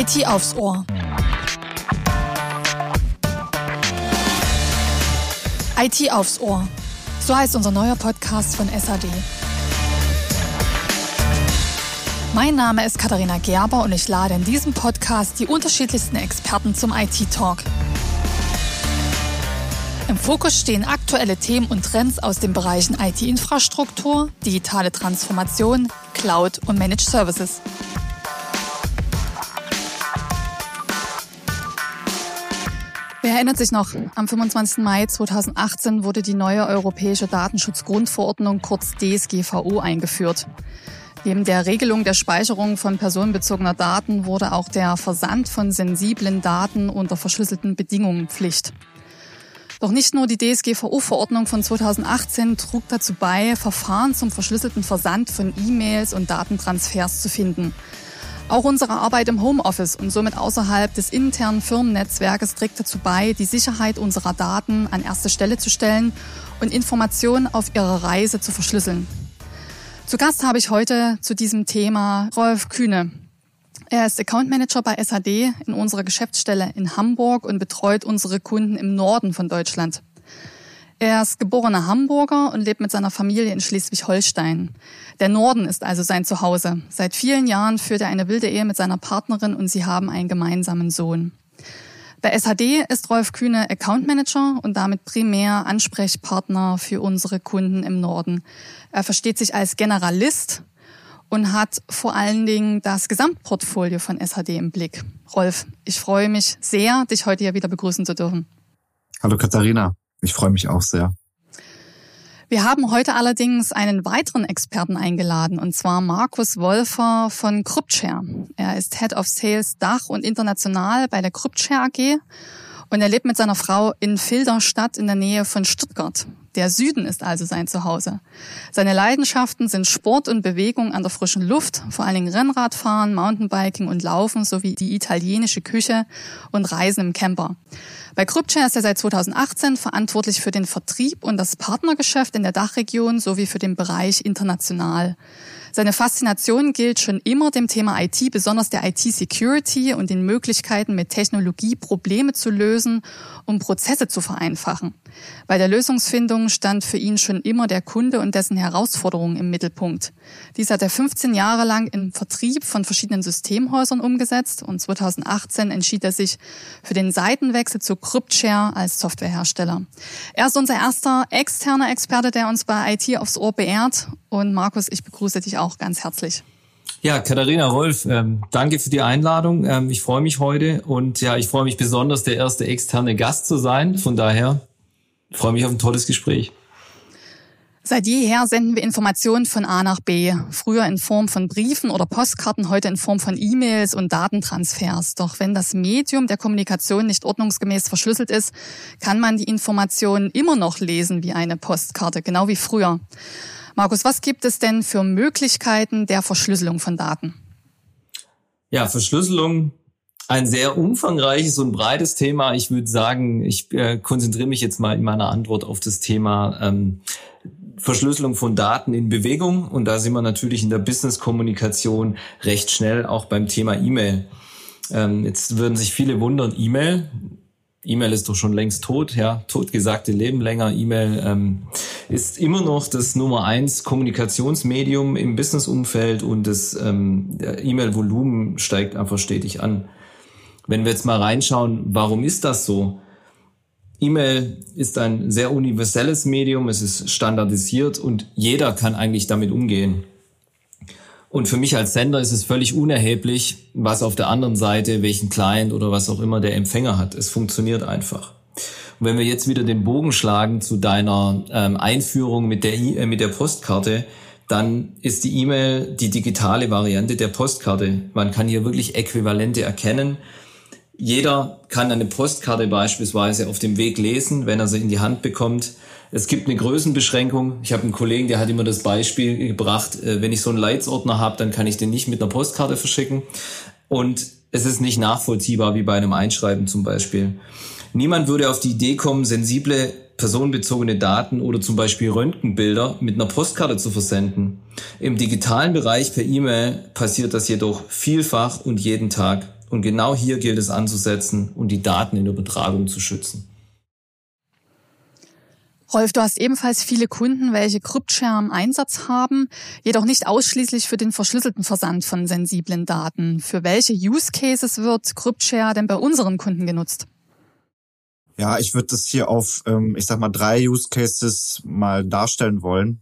IT aufs Ohr. IT aufs Ohr. So heißt unser neuer Podcast von SAD. Mein Name ist Katharina Gerber und ich lade in diesem Podcast die unterschiedlichsten Experten zum IT-Talk. Im Fokus stehen aktuelle Themen und Trends aus den Bereichen IT-Infrastruktur, digitale Transformation, Cloud und Managed Services. Wer erinnert sich noch? Am 25. Mai 2018 wurde die neue europäische Datenschutzgrundverordnung kurz DSGVO eingeführt. Neben der Regelung der Speicherung von personenbezogener Daten wurde auch der Versand von sensiblen Daten unter verschlüsselten Bedingungen Pflicht. Doch nicht nur die DSGVO-Verordnung von 2018 trug dazu bei, Verfahren zum verschlüsselten Versand von E-Mails und Datentransfers zu finden. Auch unsere Arbeit im Homeoffice und somit außerhalb des internen Firmennetzwerkes trägt dazu bei, die Sicherheit unserer Daten an erste Stelle zu stellen und Informationen auf ihrer Reise zu verschlüsseln. Zu Gast habe ich heute zu diesem Thema Rolf Kühne. Er ist Account Manager bei SAD in unserer Geschäftsstelle in Hamburg und betreut unsere Kunden im Norden von Deutschland. Er ist geborener Hamburger und lebt mit seiner Familie in Schleswig-Holstein. Der Norden ist also sein Zuhause. Seit vielen Jahren führt er eine wilde Ehe mit seiner Partnerin und sie haben einen gemeinsamen Sohn. Bei SAD ist Rolf Kühne Account Manager und damit primär Ansprechpartner für unsere Kunden im Norden. Er versteht sich als Generalist und hat vor allen Dingen das Gesamtportfolio von SHD im Blick. Rolf, ich freue mich sehr, dich heute hier wieder begrüßen zu dürfen. Hallo Katharina, ich freue mich auch sehr. Wir haben heute allerdings einen weiteren Experten eingeladen, und zwar Markus Wolfer von CryptShare. Er ist Head of Sales Dach und international bei der CryptShare AG und er lebt mit seiner Frau in Filderstadt in der Nähe von Stuttgart. Der Süden ist also sein Zuhause. Seine Leidenschaften sind Sport und Bewegung an der frischen Luft, vor allen Dingen Rennradfahren, Mountainbiking und Laufen sowie die italienische Küche und Reisen im Camper. Bei Kryptshare ist er seit 2018 verantwortlich für den Vertrieb und das Partnergeschäft in der Dachregion sowie für den Bereich international. Seine Faszination gilt schon immer dem Thema IT, besonders der IT-Security und den Möglichkeiten, mit Technologie Probleme zu lösen, um Prozesse zu vereinfachen. Bei der Lösungsfindung stand für ihn schon immer der Kunde und dessen Herausforderungen im Mittelpunkt. Dies hat er 15 Jahre lang im Vertrieb von verschiedenen Systemhäusern umgesetzt und 2018 entschied er sich für den Seitenwechsel zu CryptShare als Softwarehersteller. Er ist unser erster externer Experte, der uns bei IT aufs Ohr beehrt. Und Markus, ich begrüße dich auch ganz herzlich. Ja, Katharina Rolf, ähm, danke für die Einladung. Ähm, ich freue mich heute und ja, ich freue mich besonders, der erste externe Gast zu sein. Von daher freue mich auf ein tolles Gespräch. Seit jeher senden wir Informationen von A nach B. Früher in Form von Briefen oder Postkarten, heute in Form von E-Mails und Datentransfers. Doch wenn das Medium der Kommunikation nicht ordnungsgemäß verschlüsselt ist, kann man die Informationen immer noch lesen wie eine Postkarte, genau wie früher. Markus, was gibt es denn für Möglichkeiten der Verschlüsselung von Daten? Ja, Verschlüsselung ein sehr umfangreiches und breites Thema. Ich würde sagen, ich äh, konzentriere mich jetzt mal in meiner Antwort auf das Thema ähm, Verschlüsselung von Daten in Bewegung. Und da sind wir natürlich in der Business-Kommunikation recht schnell auch beim Thema E-Mail. Ähm, jetzt würden sich viele wundern, E-Mail. E-Mail ist doch schon längst tot, ja, totgesagte Leben länger. E-Mail ähm, ist immer noch das Nummer eins Kommunikationsmedium im Businessumfeld und das ähm, E-Mail-Volumen steigt einfach stetig an. Wenn wir jetzt mal reinschauen, warum ist das so? E-Mail ist ein sehr universelles Medium, es ist standardisiert und jeder kann eigentlich damit umgehen. Und für mich als Sender ist es völlig unerheblich, was auf der anderen Seite, welchen Client oder was auch immer der Empfänger hat. Es funktioniert einfach. Und wenn wir jetzt wieder den Bogen schlagen zu deiner ähm, Einführung mit der, äh, mit der Postkarte, dann ist die E-Mail die digitale Variante der Postkarte. Man kann hier wirklich Äquivalente erkennen jeder kann eine Postkarte beispielsweise auf dem Weg lesen, wenn er sie in die Hand bekommt. Es gibt eine Größenbeschränkung. Ich habe einen Kollegen, der hat immer das Beispiel gebracht, äh, wenn ich so einen Leitsordner habe, dann kann ich den nicht mit einer Postkarte verschicken. Und es ist nicht nachvollziehbar wie bei einem Einschreiben zum Beispiel. Niemand würde auf die Idee kommen, sensible personenbezogene Daten oder zum Beispiel Röntgenbilder mit einer Postkarte zu versenden. Im digitalen Bereich per E-Mail passiert das jedoch vielfach und jeden Tag. Und genau hier gilt es anzusetzen und die Daten in der Übertragung zu schützen. Rolf, du hast ebenfalls viele Kunden, welche CryptShare im Einsatz haben, jedoch nicht ausschließlich für den verschlüsselten Versand von sensiblen Daten. Für welche Use Cases wird CryptShare denn bei unseren Kunden genutzt? Ja, ich würde das hier auf, ähm, ich sag mal, drei Use Cases mal darstellen wollen.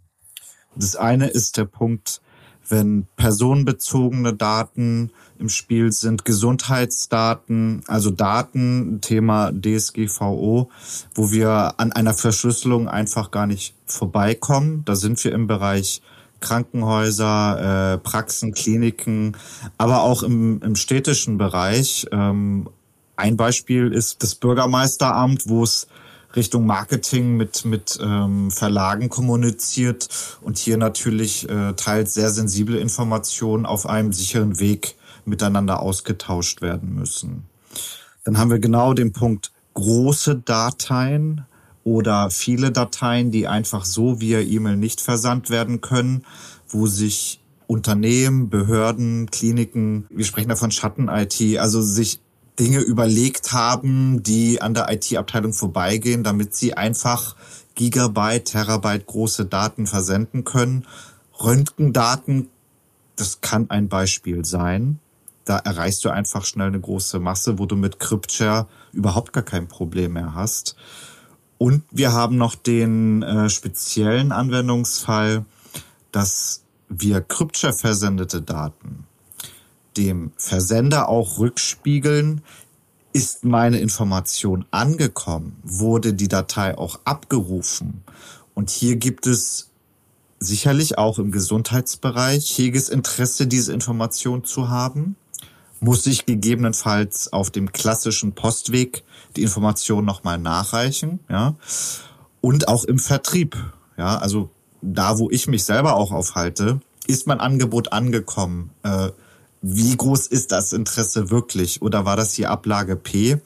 Das eine ist der Punkt, wenn personenbezogene Daten im Spiel sind, Gesundheitsdaten, also Daten, Thema DSGVO, wo wir an einer Verschlüsselung einfach gar nicht vorbeikommen. Da sind wir im Bereich Krankenhäuser, äh, Praxen, Kliniken, aber auch im, im städtischen Bereich. Ähm, ein Beispiel ist das Bürgermeisteramt, wo es Richtung Marketing mit, mit ähm, Verlagen kommuniziert und hier natürlich äh, teils sehr sensible Informationen auf einem sicheren Weg miteinander ausgetauscht werden müssen. Dann haben wir genau den Punkt große Dateien oder viele Dateien, die einfach so via E-Mail nicht versandt werden können, wo sich Unternehmen, Behörden, Kliniken, wir sprechen da von Schatten-IT, also sich Dinge überlegt haben, die an der IT-Abteilung vorbeigehen, damit sie einfach Gigabyte, Terabyte große Daten versenden können. Röntgendaten, das kann ein Beispiel sein. Da erreichst du einfach schnell eine große Masse, wo du mit CryptShare überhaupt gar kein Problem mehr hast. Und wir haben noch den äh, speziellen Anwendungsfall, dass wir CryptShare versendete Daten dem Versender auch rückspiegeln, ist meine Information angekommen, wurde die Datei auch abgerufen. Und hier gibt es sicherlich auch im Gesundheitsbereich heges Interesse, diese Information zu haben. Muss ich gegebenenfalls auf dem klassischen Postweg die Information nochmal nachreichen, ja. Und auch im Vertrieb, ja. Also da, wo ich mich selber auch aufhalte, ist mein Angebot angekommen. Äh, wie groß ist das Interesse wirklich? Oder war das hier Ablage P?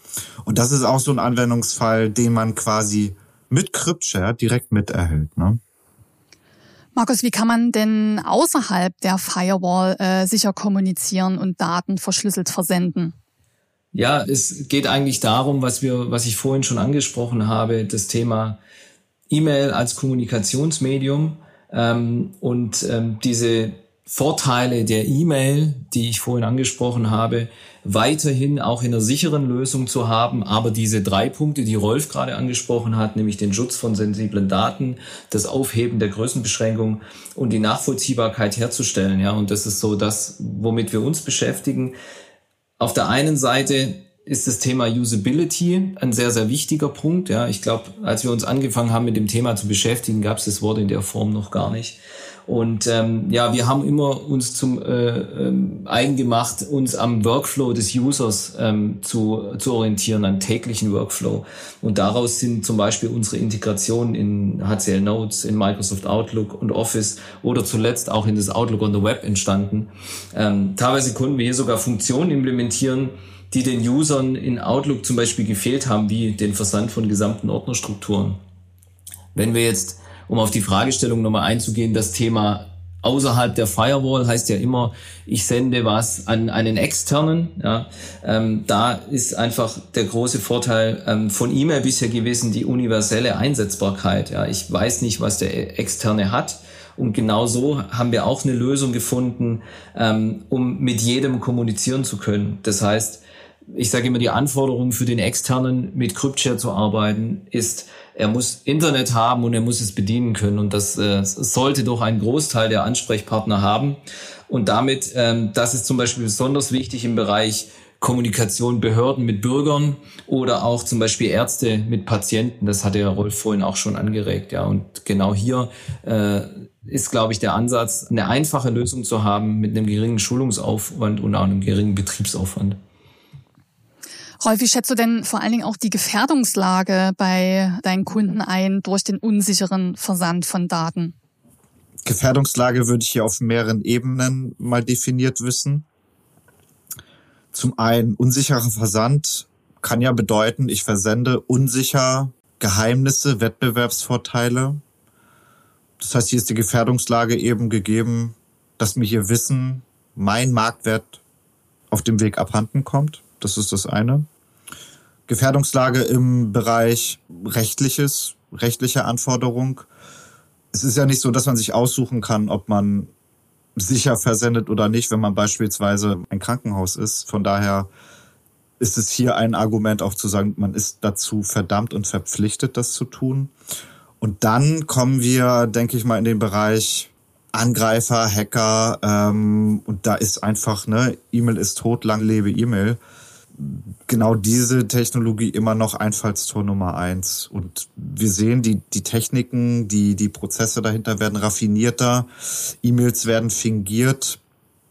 Und das ist auch so ein Anwendungsfall, den man quasi mit CryptShare direkt miterhält. Ne? Markus, wie kann man denn außerhalb der Firewall äh, sicher kommunizieren und Daten verschlüsselt versenden? Ja, es geht eigentlich darum, was wir, was ich vorhin schon angesprochen habe, das Thema E-Mail als Kommunikationsmedium ähm, und ähm, diese Vorteile der E-Mail, die ich vorhin angesprochen habe, weiterhin auch in einer sicheren Lösung zu haben. Aber diese drei Punkte, die Rolf gerade angesprochen hat, nämlich den Schutz von sensiblen Daten, das Aufheben der Größenbeschränkung und die Nachvollziehbarkeit herzustellen. Ja, und das ist so das, womit wir uns beschäftigen. Auf der einen Seite ist das Thema Usability ein sehr, sehr wichtiger Punkt. Ja, ich glaube, als wir uns angefangen haben, mit dem Thema zu beschäftigen, gab es das Wort in der Form noch gar nicht. Und ähm, ja, wir haben immer uns zum äh, ähm, eigen gemacht, uns am Workflow des Users ähm, zu, zu orientieren, an täglichen Workflow. Und daraus sind zum Beispiel unsere Integrationen in HCL Notes, in Microsoft Outlook und Office oder zuletzt auch in das Outlook on the Web entstanden. Ähm, teilweise konnten wir hier sogar Funktionen implementieren, die den Usern in Outlook zum Beispiel gefehlt haben, wie den Versand von gesamten Ordnerstrukturen. Wenn wir jetzt um auf die Fragestellung nochmal einzugehen, das Thema außerhalb der Firewall heißt ja immer, ich sende was an einen externen. Ja. Ähm, da ist einfach der große Vorteil ähm, von E-Mail bisher gewesen, die universelle Einsetzbarkeit. Ja. Ich weiß nicht, was der externe hat. Und genau so haben wir auch eine Lösung gefunden, ähm, um mit jedem kommunizieren zu können. Das heißt, ich sage immer, die Anforderung für den externen mit CryptShare zu arbeiten ist, er muss Internet haben und er muss es bedienen können. Und das äh, sollte doch ein Großteil der Ansprechpartner haben. Und damit, ähm, das ist zum Beispiel besonders wichtig im Bereich Kommunikation Behörden mit Bürgern oder auch zum Beispiel Ärzte mit Patienten. Das hatte ja Rolf vorhin auch schon angeregt. Ja, und genau hier äh, ist, glaube ich, der Ansatz, eine einfache Lösung zu haben mit einem geringen Schulungsaufwand und auch einem geringen Betriebsaufwand. Rolf, wie schätzt du denn vor allen Dingen auch die Gefährdungslage bei deinen Kunden ein durch den unsicheren Versand von Daten? Gefährdungslage würde ich hier auf mehreren Ebenen mal definiert wissen. Zum einen unsicherer Versand kann ja bedeuten, ich versende unsicher Geheimnisse, Wettbewerbsvorteile. Das heißt, hier ist die Gefährdungslage eben gegeben, dass mir hier Wissen, mein Marktwert auf dem Weg abhanden kommt. Das ist das eine. Gefährdungslage im Bereich rechtliches, rechtliche Anforderung. Es ist ja nicht so, dass man sich aussuchen kann, ob man sicher versendet oder nicht, wenn man beispielsweise ein Krankenhaus ist. Von daher ist es hier ein Argument auch zu sagen, man ist dazu verdammt und verpflichtet, das zu tun. Und dann kommen wir, denke ich mal, in den Bereich Angreifer, Hacker. Ähm, und da ist einfach, ne, E-Mail ist tot, lang lebe E-Mail. Genau diese Technologie immer noch Einfallstor Nummer eins. Und wir sehen, die, die Techniken, die, die Prozesse dahinter werden raffinierter, E-Mails werden fingiert.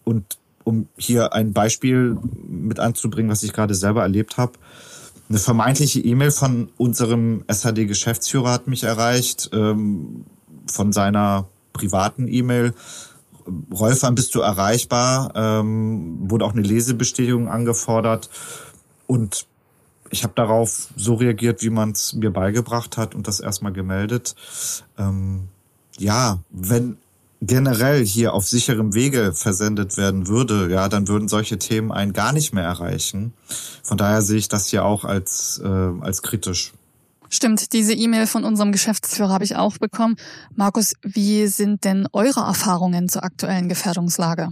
Und um hier ein Beispiel mit anzubringen, was ich gerade selber erlebt habe, eine vermeintliche E-Mail von unserem SAD-Geschäftsführer hat mich erreicht, ähm, von seiner privaten E-Mail. Rolf, wann bist du erreichbar? Ähm, wurde auch eine Lesebestätigung angefordert. Und ich habe darauf so reagiert, wie man es mir beigebracht hat und das erstmal gemeldet. Ähm, ja, wenn generell hier auf sicherem Wege versendet werden würde, ja, dann würden solche Themen einen gar nicht mehr erreichen. Von daher sehe ich das hier auch als, äh, als kritisch. Stimmt, diese E-Mail von unserem Geschäftsführer habe ich auch bekommen. Markus, wie sind denn eure Erfahrungen zur aktuellen Gefährdungslage?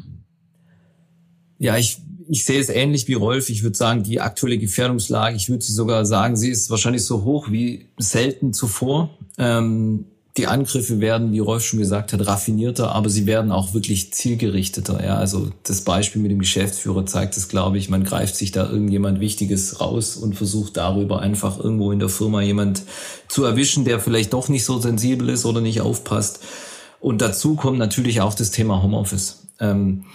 Ja, ich, ich sehe es ähnlich wie Rolf. Ich würde sagen, die aktuelle Gefährdungslage, ich würde sie sogar sagen, sie ist wahrscheinlich so hoch wie selten zuvor. Ähm, die Angriffe werden, wie Rolf schon gesagt hat, raffinierter, aber sie werden auch wirklich zielgerichteter. Ja, also das Beispiel mit dem Geschäftsführer zeigt es, glaube ich. Man greift sich da irgendjemand Wichtiges raus und versucht darüber einfach irgendwo in der Firma jemand zu erwischen, der vielleicht doch nicht so sensibel ist oder nicht aufpasst. Und dazu kommt natürlich auch das Thema Homeoffice. Ähm,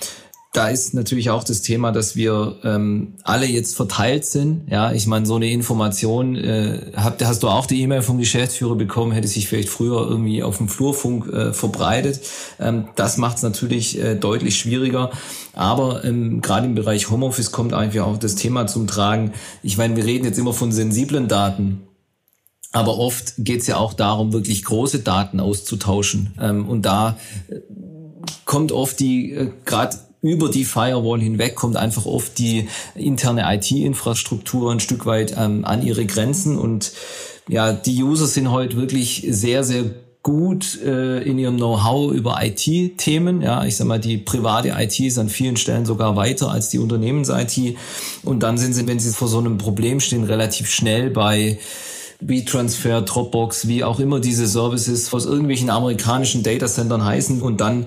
da ist natürlich auch das Thema, dass wir ähm, alle jetzt verteilt sind. Ja, ich meine, so eine Information, äh, habt, hast du auch die E-Mail vom Geschäftsführer bekommen, hätte sich vielleicht früher irgendwie auf dem Flurfunk äh, verbreitet. Ähm, das macht es natürlich äh, deutlich schwieriger. Aber ähm, gerade im Bereich Homeoffice kommt eigentlich auch das Thema zum Tragen. Ich meine, wir reden jetzt immer von sensiblen Daten. Aber oft geht es ja auch darum, wirklich große Daten auszutauschen. Ähm, und da äh, kommt oft die, äh, gerade über die Firewall hinweg kommt einfach oft die interne IT-Infrastruktur ein Stück weit ähm, an ihre Grenzen und ja, die User sind heute wirklich sehr, sehr gut äh, in ihrem Know-how über IT-Themen. Ja, ich sag mal, die private IT ist an vielen Stellen sogar weiter als die Unternehmens-IT. Und dann sind sie, wenn sie vor so einem Problem stehen, relativ schnell bei WeTransfer, Dropbox, wie auch immer diese Services aus irgendwelchen amerikanischen Datacentern heißen und dann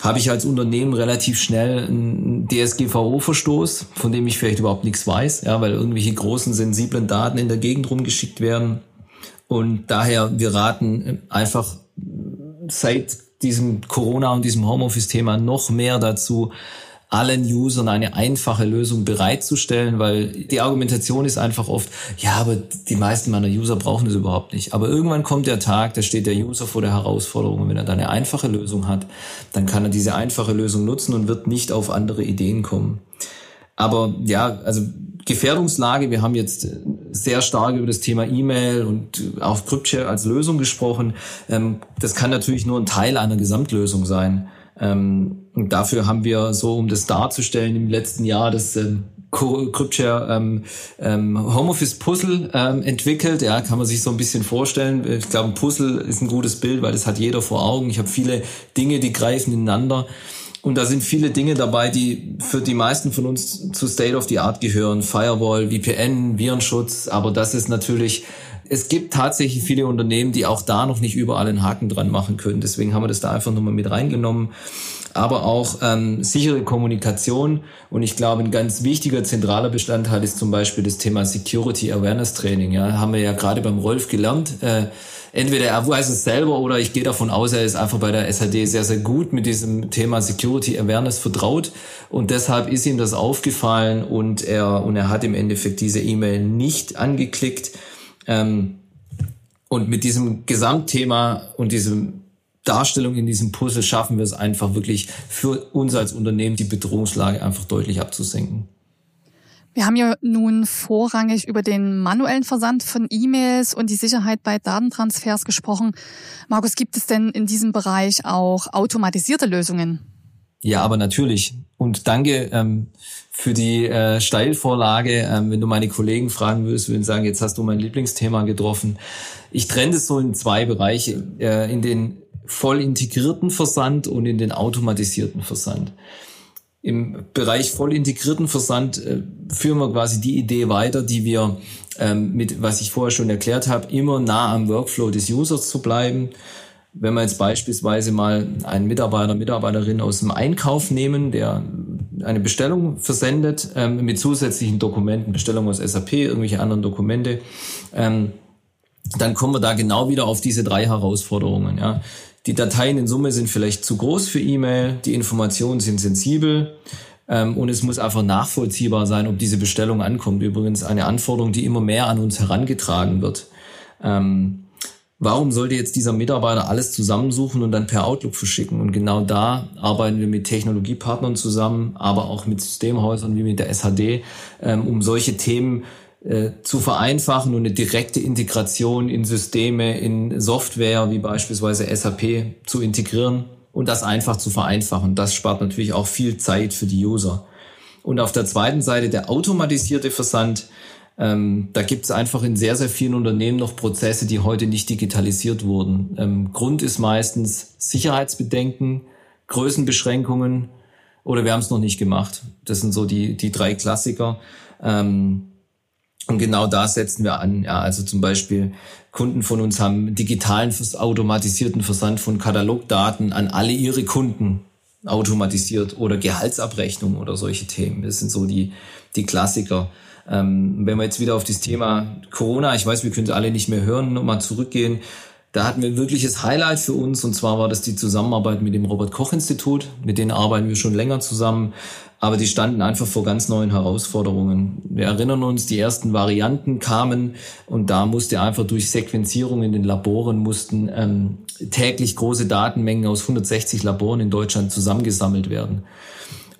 habe ich als Unternehmen relativ schnell einen DSGVO-Verstoß, von dem ich vielleicht überhaupt nichts weiß, ja, weil irgendwelche großen sensiblen Daten in der Gegend rumgeschickt werden. Und daher, wir raten einfach seit diesem Corona und diesem Homeoffice-Thema noch mehr dazu, allen Usern eine einfache Lösung bereitzustellen, weil die Argumentation ist einfach oft, ja, aber die meisten meiner User brauchen das überhaupt nicht. Aber irgendwann kommt der Tag, da steht der User vor der Herausforderung und wenn er da eine einfache Lösung hat, dann kann er diese einfache Lösung nutzen und wird nicht auf andere Ideen kommen. Aber ja, also Gefährdungslage, wir haben jetzt sehr stark über das Thema E-Mail und auch CryptShare als Lösung gesprochen. Ähm, das kann natürlich nur ein Teil einer Gesamtlösung sein. Ähm, und dafür haben wir so, um das darzustellen, im letzten Jahr das ähm, CryptShare ähm, ähm, Homeoffice Puzzle ähm, entwickelt. Ja, kann man sich so ein bisschen vorstellen. Ich glaube, ein Puzzle ist ein gutes Bild, weil das hat jeder vor Augen. Ich habe viele Dinge, die greifen ineinander. Und da sind viele Dinge dabei, die für die meisten von uns zu State of the Art gehören. Firewall, VPN, Virenschutz. Aber das ist natürlich es gibt tatsächlich viele Unternehmen, die auch da noch nicht überall einen Haken dran machen können. Deswegen haben wir das da einfach nochmal mit reingenommen. Aber auch ähm, sichere Kommunikation. Und ich glaube, ein ganz wichtiger zentraler Bestandteil ist zum Beispiel das Thema Security Awareness Training. Ja, haben wir ja gerade beim Rolf gelernt. Äh, entweder er weiß es selber oder ich gehe davon aus, er ist einfach bei der SAD sehr, sehr gut mit diesem Thema Security Awareness vertraut. Und deshalb ist ihm das aufgefallen und er, und er hat im Endeffekt diese E-Mail nicht angeklickt ähm, und mit diesem Gesamtthema und diesem Darstellung in diesem Puzzle schaffen wir es einfach wirklich für uns als Unternehmen die Bedrohungslage einfach deutlich abzusenken. Wir haben ja nun vorrangig über den manuellen Versand von E-Mails und die Sicherheit bei Datentransfers gesprochen. Markus, gibt es denn in diesem Bereich auch automatisierte Lösungen? Ja, aber natürlich. Und danke ähm, für die äh, Steilvorlage. Ähm, wenn du meine Kollegen fragen würdest, würden sagen, jetzt hast du mein Lieblingsthema getroffen. Ich trenne es so in zwei Bereiche, äh, in den voll integrierten Versand und in den automatisierten Versand. Im Bereich voll integrierten Versand äh, führen wir quasi die Idee weiter, die wir ähm, mit, was ich vorher schon erklärt habe, immer nah am Workflow des Users zu bleiben wenn wir jetzt beispielsweise mal einen Mitarbeiter, Mitarbeiterin aus dem Einkauf nehmen, der eine Bestellung versendet ähm, mit zusätzlichen Dokumenten, Bestellung aus SAP, irgendwelche anderen Dokumente, ähm, dann kommen wir da genau wieder auf diese drei Herausforderungen. Ja. Die Dateien in Summe sind vielleicht zu groß für E-Mail, die Informationen sind sensibel ähm, und es muss einfach nachvollziehbar sein, ob diese Bestellung ankommt. Übrigens eine Anforderung, die immer mehr an uns herangetragen wird. Ähm, Warum sollte jetzt dieser Mitarbeiter alles zusammensuchen und dann per Outlook verschicken? Und genau da arbeiten wir mit Technologiepartnern zusammen, aber auch mit Systemhäusern wie mit der SHD, ähm, um solche Themen äh, zu vereinfachen und eine direkte Integration in Systeme, in Software wie beispielsweise SAP zu integrieren und das einfach zu vereinfachen. Das spart natürlich auch viel Zeit für die User. Und auf der zweiten Seite der automatisierte Versand, ähm, da gibt es einfach in sehr, sehr vielen Unternehmen noch Prozesse, die heute nicht digitalisiert wurden. Ähm, Grund ist meistens Sicherheitsbedenken, Größenbeschränkungen oder wir haben es noch nicht gemacht. Das sind so die, die drei Klassiker. Ähm, und genau da setzen wir an. Ja, also zum Beispiel Kunden von uns haben digitalen, automatisierten Versand von Katalogdaten an alle ihre Kunden automatisiert oder Gehaltsabrechnung oder solche Themen. Das sind so die, die Klassiker. Ähm, wenn wir jetzt wieder auf das Thema Corona, ich weiß, wir können es alle nicht mehr hören, nochmal zurückgehen. Da hatten wir ein wirkliches Highlight für uns und zwar war das die Zusammenarbeit mit dem Robert Koch Institut. Mit denen arbeiten wir schon länger zusammen, aber die standen einfach vor ganz neuen Herausforderungen. Wir erinnern uns, die ersten Varianten kamen und da musste einfach durch Sequenzierung in den Laboren mussten ähm, täglich große Datenmengen aus 160 Laboren in Deutschland zusammengesammelt werden.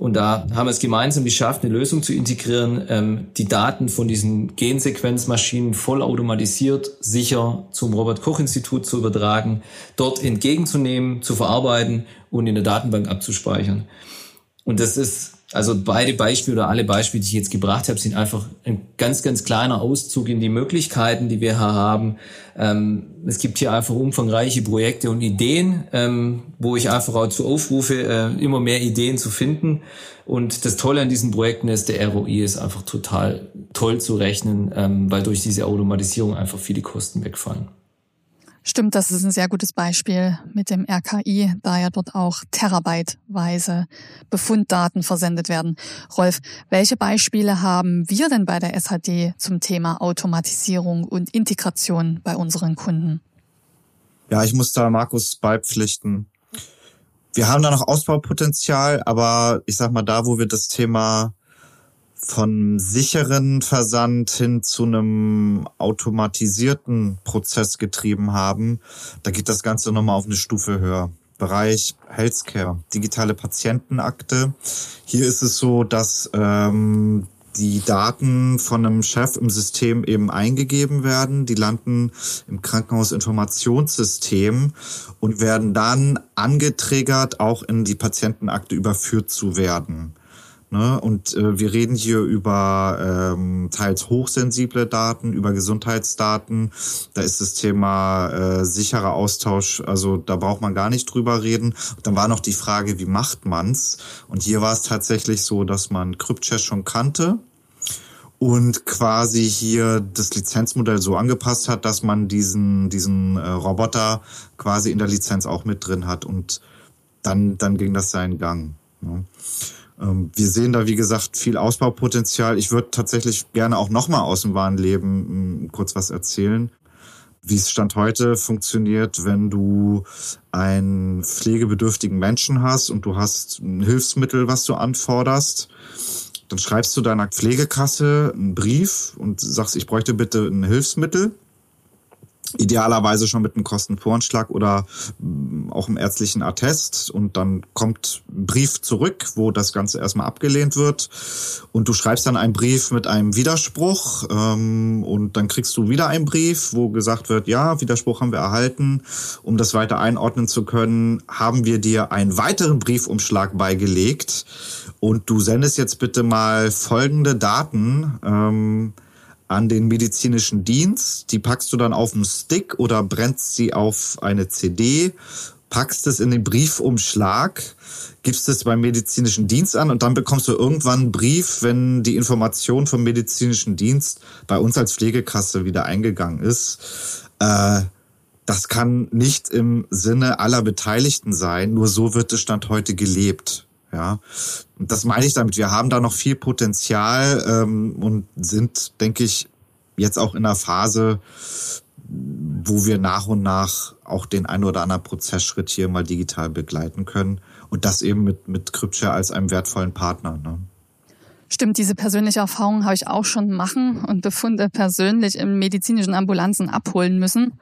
Und da haben wir es gemeinsam geschafft, eine Lösung zu integrieren, ähm, die Daten von diesen Gensequenzmaschinen vollautomatisiert, sicher zum Robert-Koch-Institut zu übertragen, dort entgegenzunehmen, zu verarbeiten und in der Datenbank abzuspeichern. Und das ist also beide Beispiele oder alle Beispiele, die ich jetzt gebracht habe, sind einfach ein ganz, ganz kleiner Auszug in die Möglichkeiten, die wir hier haben. Ähm, es gibt hier einfach umfangreiche Projekte und Ideen, ähm, wo ich einfach auch zu aufrufe, äh, immer mehr Ideen zu finden. Und das Tolle an diesen Projekten ist, der ROI ist einfach total toll zu rechnen, ähm, weil durch diese Automatisierung einfach viele Kosten wegfallen. Stimmt, das ist ein sehr gutes Beispiel mit dem RKI, da ja dort auch terabyteweise Befunddaten versendet werden. Rolf, welche Beispiele haben wir denn bei der SHD zum Thema Automatisierung und Integration bei unseren Kunden? Ja, ich muss da Markus beipflichten. Wir haben da noch Ausbaupotenzial, aber ich sag mal, da, wo wir das Thema von sicheren Versand hin zu einem automatisierten Prozess getrieben haben, da geht das Ganze nochmal auf eine Stufe höher. Bereich Healthcare, digitale Patientenakte. Hier ist es so, dass ähm, die Daten von einem Chef im System eben eingegeben werden. Die landen im Krankenhausinformationssystem und werden dann angetriggert, auch in die Patientenakte überführt zu werden. Ne? Und äh, wir reden hier über ähm, teils hochsensible Daten, über Gesundheitsdaten. Da ist das Thema äh, sicherer Austausch, also da braucht man gar nicht drüber reden. Und dann war noch die Frage, wie macht man's? Und hier war es tatsächlich so, dass man CryptChash schon kannte und quasi hier das Lizenzmodell so angepasst hat, dass man diesen diesen äh, Roboter quasi in der Lizenz auch mit drin hat und dann dann ging das seinen Gang. Ne? Ähm, wir sehen da, wie gesagt, viel Ausbaupotenzial. Ich würde tatsächlich gerne auch nochmal aus dem wahren Leben kurz was erzählen, wie es Stand heute funktioniert, wenn du einen pflegebedürftigen Menschen hast und du hast ein Hilfsmittel, was du anforderst. Dann schreibst du deiner Pflegekasse einen Brief und sagst, ich bräuchte bitte ein Hilfsmittel. Idealerweise schon mit einem Kostenvoranschlag oder mm, auch einem ärztlichen Attest. Und dann kommt ein Brief zurück, wo das Ganze erstmal abgelehnt wird. Und du schreibst dann einen Brief mit einem Widerspruch ähm, und dann kriegst du wieder einen Brief, wo gesagt wird, ja, Widerspruch haben wir erhalten, um das weiter einordnen zu können, haben wir dir einen weiteren Briefumschlag beigelegt. Und du sendest jetzt bitte mal folgende Daten, ähm, an den medizinischen Dienst. Die packst du dann auf einen Stick oder brennst sie auf eine CD, packst es in den Briefumschlag, gibst es beim medizinischen Dienst an und dann bekommst du irgendwann einen Brief, wenn die Information vom medizinischen Dienst bei uns als Pflegekasse wieder eingegangen ist. Äh, das kann nicht im Sinne aller Beteiligten sein, nur so wird es Stand heute gelebt. Ja, und das meine ich damit. Wir haben da noch viel Potenzial ähm, und sind, denke ich, jetzt auch in einer Phase, wo wir nach und nach auch den ein oder anderen Prozessschritt hier mal digital begleiten können und das eben mit mit Kryptshare als einem wertvollen Partner. Ne? Stimmt, diese persönliche Erfahrung habe ich auch schon machen und Befunde persönlich im medizinischen Ambulanzen abholen müssen.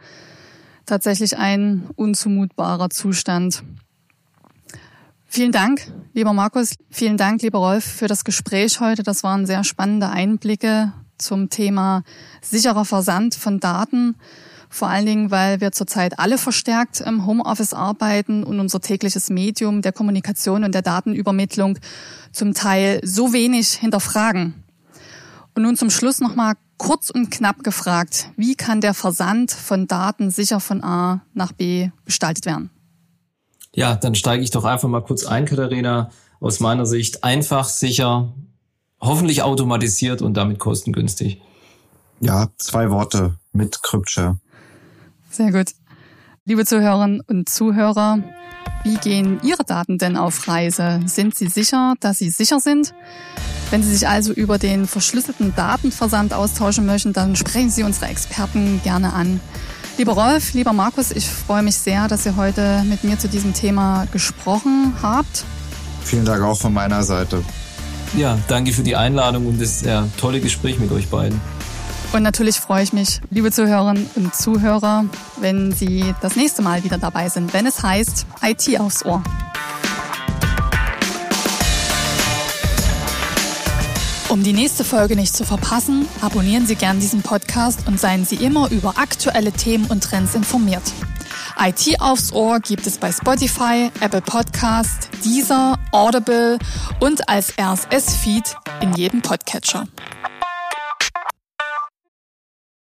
Tatsächlich ein unzumutbarer Zustand. Vielen Dank, lieber Markus. Vielen Dank, lieber Rolf, für das Gespräch heute. Das waren sehr spannende Einblicke zum Thema sicherer Versand von Daten. Vor allen Dingen, weil wir zurzeit alle verstärkt im Homeoffice arbeiten und unser tägliches Medium der Kommunikation und der Datenübermittlung zum Teil so wenig hinterfragen. Und nun zum Schluss nochmal kurz und knapp gefragt, wie kann der Versand von Daten sicher von A nach B gestaltet werden? Ja, dann steige ich doch einfach mal kurz ein, Katharina. Aus meiner Sicht einfach, sicher, hoffentlich automatisiert und damit kostengünstig. Ja, zwei Worte mit Kryptshare. Sehr gut. Liebe Zuhörerinnen und Zuhörer, wie gehen Ihre Daten denn auf Reise? Sind Sie sicher, dass sie sicher sind? Wenn Sie sich also über den verschlüsselten Datenversand austauschen möchten, dann sprechen Sie unsere Experten gerne an. Lieber Rolf, lieber Markus, ich freue mich sehr, dass ihr heute mit mir zu diesem Thema gesprochen habt. Vielen Dank auch von meiner Seite. Ja, danke für die Einladung und das ja, tolle Gespräch mit euch beiden. Und natürlich freue ich mich, liebe Zuhörerinnen und Zuhörer, wenn Sie das nächste Mal wieder dabei sind, wenn es heißt IT aufs Ohr. Um die nächste Folge nicht zu verpassen, abonnieren Sie gern diesen Podcast und seien Sie immer über aktuelle Themen und Trends informiert. IT aufs Ohr gibt es bei Spotify, Apple Podcast, Deezer, Audible und als RSS-Feed in jedem Podcatcher.